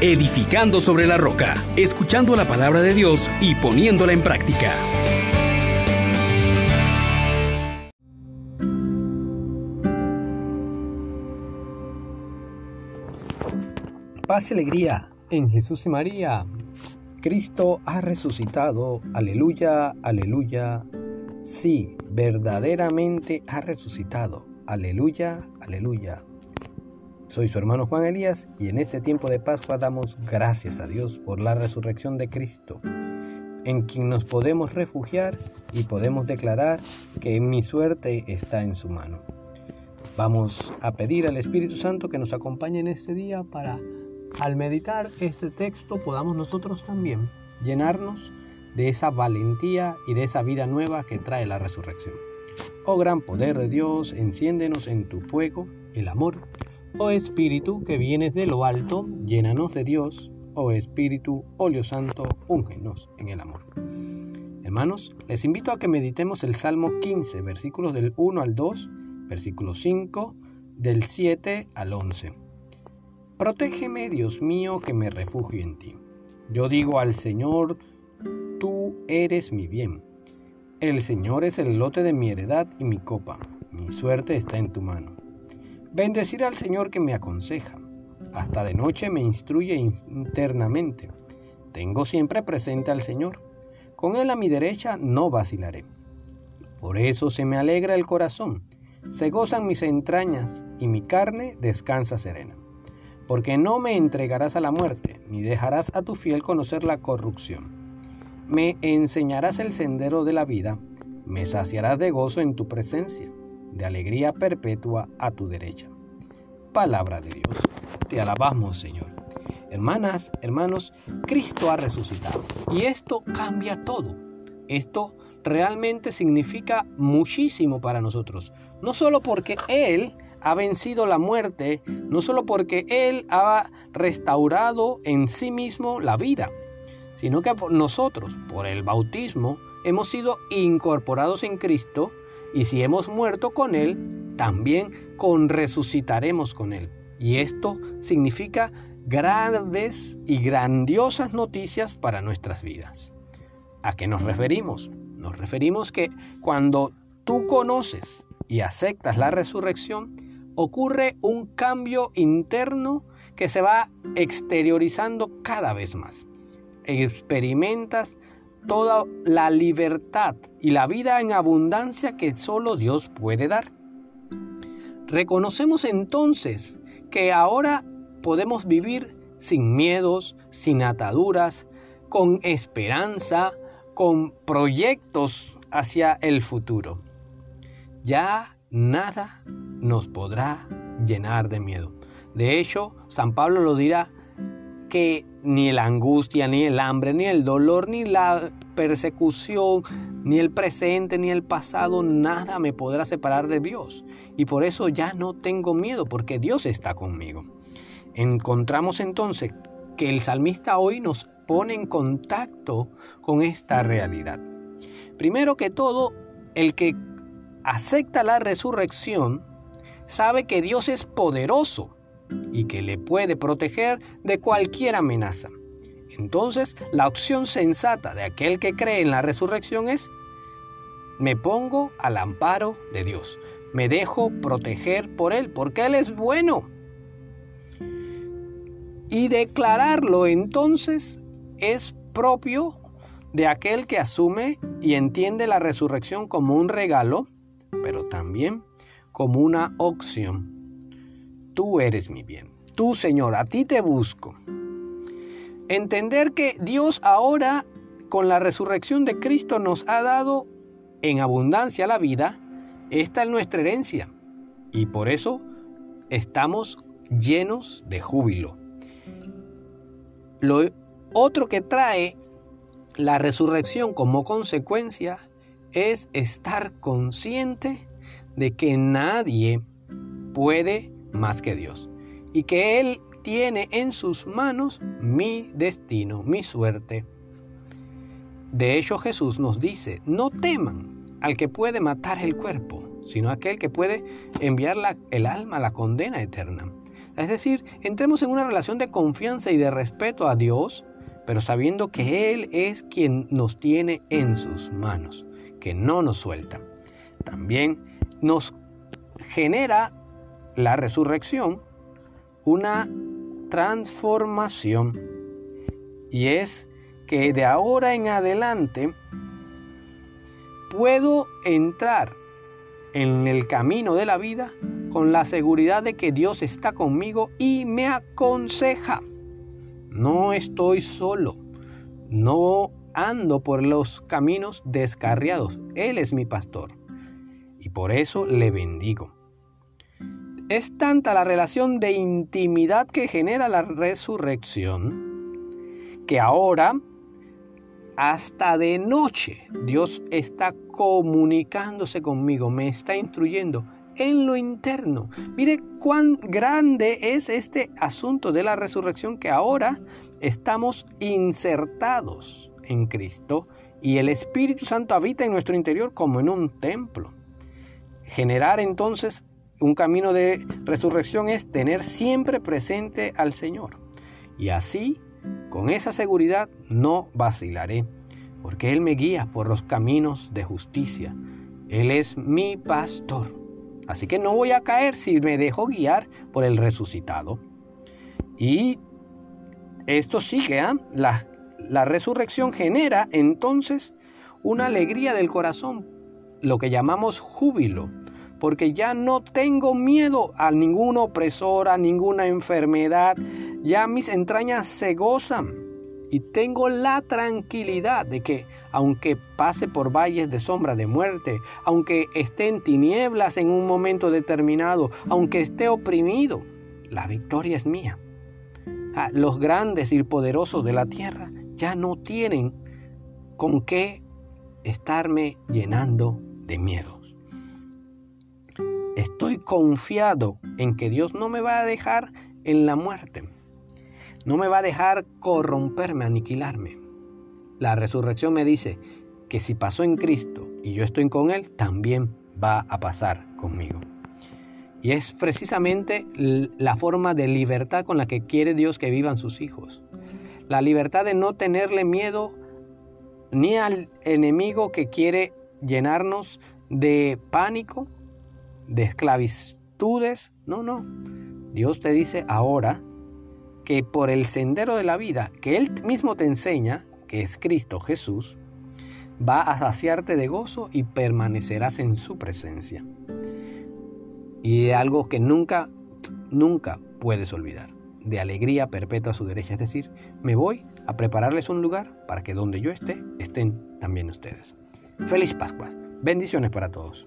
edificando sobre la roca, escuchando la palabra de Dios y poniéndola en práctica. Paz y alegría en Jesús y María. Cristo ha resucitado. Aleluya, aleluya. Sí, verdaderamente ha resucitado. Aleluya, aleluya. Soy su hermano Juan Elías y en este tiempo de Pascua damos gracias a Dios por la resurrección de Cristo, en quien nos podemos refugiar y podemos declarar que mi suerte está en su mano. Vamos a pedir al Espíritu Santo que nos acompañe en este día para, al meditar este texto, podamos nosotros también llenarnos de esa valentía y de esa vida nueva que trae la resurrección. Oh gran poder de Dios, enciéndenos en tu fuego, el amor Oh Espíritu que vienes de lo alto, llénanos de Dios. Oh Espíritu, óleo santo, úngenos en el amor. Hermanos, les invito a que meditemos el Salmo 15, versículos del 1 al 2, versículo 5, del 7 al 11. Protégeme, Dios mío, que me refugio en ti. Yo digo al Señor, tú eres mi bien. El Señor es el lote de mi heredad y mi copa. Mi suerte está en tu mano. Bendecir al Señor que me aconseja. Hasta de noche me instruye internamente. Tengo siempre presente al Señor. Con Él a mi derecha no vacilaré. Por eso se me alegra el corazón, se gozan mis entrañas y mi carne descansa serena. Porque no me entregarás a la muerte, ni dejarás a tu fiel conocer la corrupción. Me enseñarás el sendero de la vida, me saciarás de gozo en tu presencia de alegría perpetua a tu derecha. Palabra de Dios. Te alabamos, Señor. Hermanas, hermanos, Cristo ha resucitado y esto cambia todo. Esto realmente significa muchísimo para nosotros. No solo porque Él ha vencido la muerte, no solo porque Él ha restaurado en sí mismo la vida, sino que nosotros, por el bautismo, hemos sido incorporados en Cristo y si hemos muerto con Él, también con resucitaremos con Él. Y esto significa grandes y grandiosas noticias para nuestras vidas. ¿A qué nos referimos? Nos referimos que cuando tú conoces y aceptas la resurrección, ocurre un cambio interno que se va exteriorizando cada vez más. Experimentas toda la libertad y la vida en abundancia que solo Dios puede dar. Reconocemos entonces que ahora podemos vivir sin miedos, sin ataduras, con esperanza, con proyectos hacia el futuro. Ya nada nos podrá llenar de miedo. De hecho, San Pablo lo dirá que ni la angustia, ni el hambre, ni el dolor, ni la persecución, ni el presente, ni el pasado, nada me podrá separar de Dios. Y por eso ya no tengo miedo, porque Dios está conmigo. Encontramos entonces que el salmista hoy nos pone en contacto con esta realidad. Primero que todo, el que acepta la resurrección sabe que Dios es poderoso y que le puede proteger de cualquier amenaza. Entonces, la opción sensata de aquel que cree en la resurrección es, me pongo al amparo de Dios, me dejo proteger por Él, porque Él es bueno. Y declararlo entonces es propio de aquel que asume y entiende la resurrección como un regalo, pero también como una opción tú eres mi bien. Tú, Señor, a ti te busco. Entender que Dios ahora, con la resurrección de Cristo, nos ha dado en abundancia la vida, esta es nuestra herencia. Y por eso estamos llenos de júbilo. Lo otro que trae la resurrección como consecuencia es estar consciente de que nadie puede más que Dios. Y que Él tiene en sus manos mi destino, mi suerte. De hecho Jesús nos dice, no teman al que puede matar el cuerpo, sino aquel que puede enviar el alma a la condena eterna. Es decir, entremos en una relación de confianza y de respeto a Dios, pero sabiendo que Él es quien nos tiene en sus manos, que no nos suelta. También nos genera la resurrección una transformación y es que de ahora en adelante puedo entrar en el camino de la vida con la seguridad de que Dios está conmigo y me aconseja. No estoy solo, no ando por los caminos descarriados. Él es mi pastor y por eso le bendigo. Es tanta la relación de intimidad que genera la resurrección que ahora hasta de noche Dios está comunicándose conmigo, me está instruyendo en lo interno. Mire cuán grande es este asunto de la resurrección que ahora estamos insertados en Cristo y el Espíritu Santo habita en nuestro interior como en un templo. Generar entonces un camino de resurrección es tener siempre presente al Señor. Y así con esa seguridad no vacilaré, porque Él me guía por los caminos de justicia. Él es mi pastor. Así que no voy a caer si me dejo guiar por el resucitado. Y esto sigue, la, la resurrección genera entonces una alegría del corazón, lo que llamamos júbilo, porque ya no tengo miedo a ningún opresor, a ninguna enfermedad, ya mis entrañas se gozan y tengo la tranquilidad de que aunque pase por valles de sombra de muerte, aunque esté en tinieblas en un momento determinado, aunque esté oprimido, la victoria es mía. Ah, los grandes y poderosos de la tierra ya no tienen con qué estarme llenando de miedos. Estoy confiado en que Dios no me va a dejar en la muerte no me va a dejar corromperme, aniquilarme. La resurrección me dice que si pasó en Cristo y yo estoy con Él, también va a pasar conmigo. Y es precisamente la forma de libertad con la que quiere Dios que vivan sus hijos. La libertad de no tenerle miedo ni al enemigo que quiere llenarnos de pánico, de esclavitudes. No, no. Dios te dice ahora que por el sendero de la vida que Él mismo te enseña, que es Cristo Jesús, va a saciarte de gozo y permanecerás en su presencia. Y algo que nunca, nunca puedes olvidar, de alegría perpetua a su derecha. Es decir, me voy a prepararles un lugar para que donde yo esté, estén también ustedes. Feliz Pascua. Bendiciones para todos.